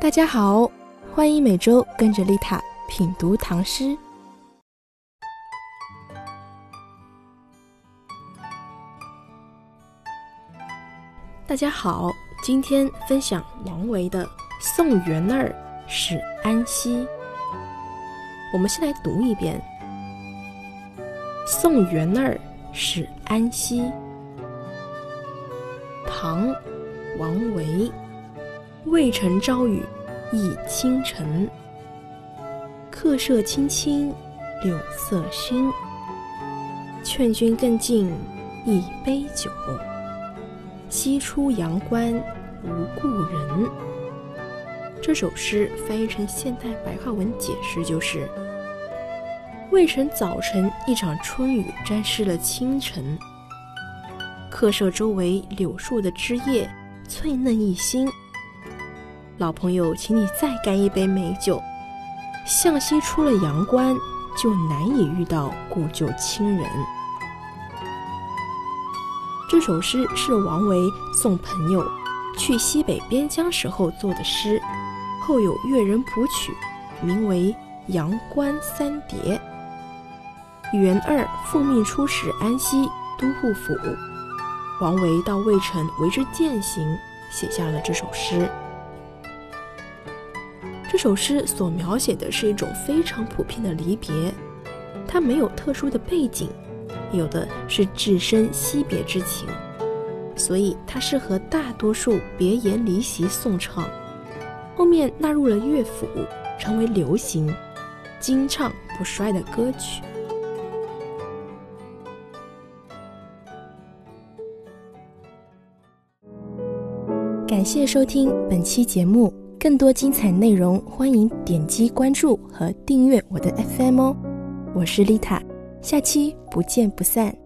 大家好，欢迎每周跟着丽塔品读唐诗。大家好，今天分享王维的《送元儿使安西》。我们先来读一遍《送元儿使安西》。唐·王维。渭城朝雨浥轻尘，客舍青青柳色新。劝君更尽一杯酒，西出阳关无故人。这首诗翻译成现代白话文解释就是：渭城早晨一场春雨沾湿了清晨，客舍周围柳树的枝叶翠嫩一新。老朋友，请你再干一杯美酒。向西出了阳关，就难以遇到故旧亲人。这首诗是王维送朋友去西北边疆时候作的诗，后有越人谱曲，名为《阳关三叠》。元二奉命出使安西都护府，王维到渭城为之践行，写下了这首诗。这首诗所描写的是一种非常普遍的离别，它没有特殊的背景，有的是置身惜别之情，所以它适合大多数别言离席颂唱。后面纳入了乐府，成为流行、经唱不衰的歌曲。感谢收听本期节目。更多精彩内容，欢迎点击关注和订阅我的 FM 哦。我是丽塔，下期不见不散。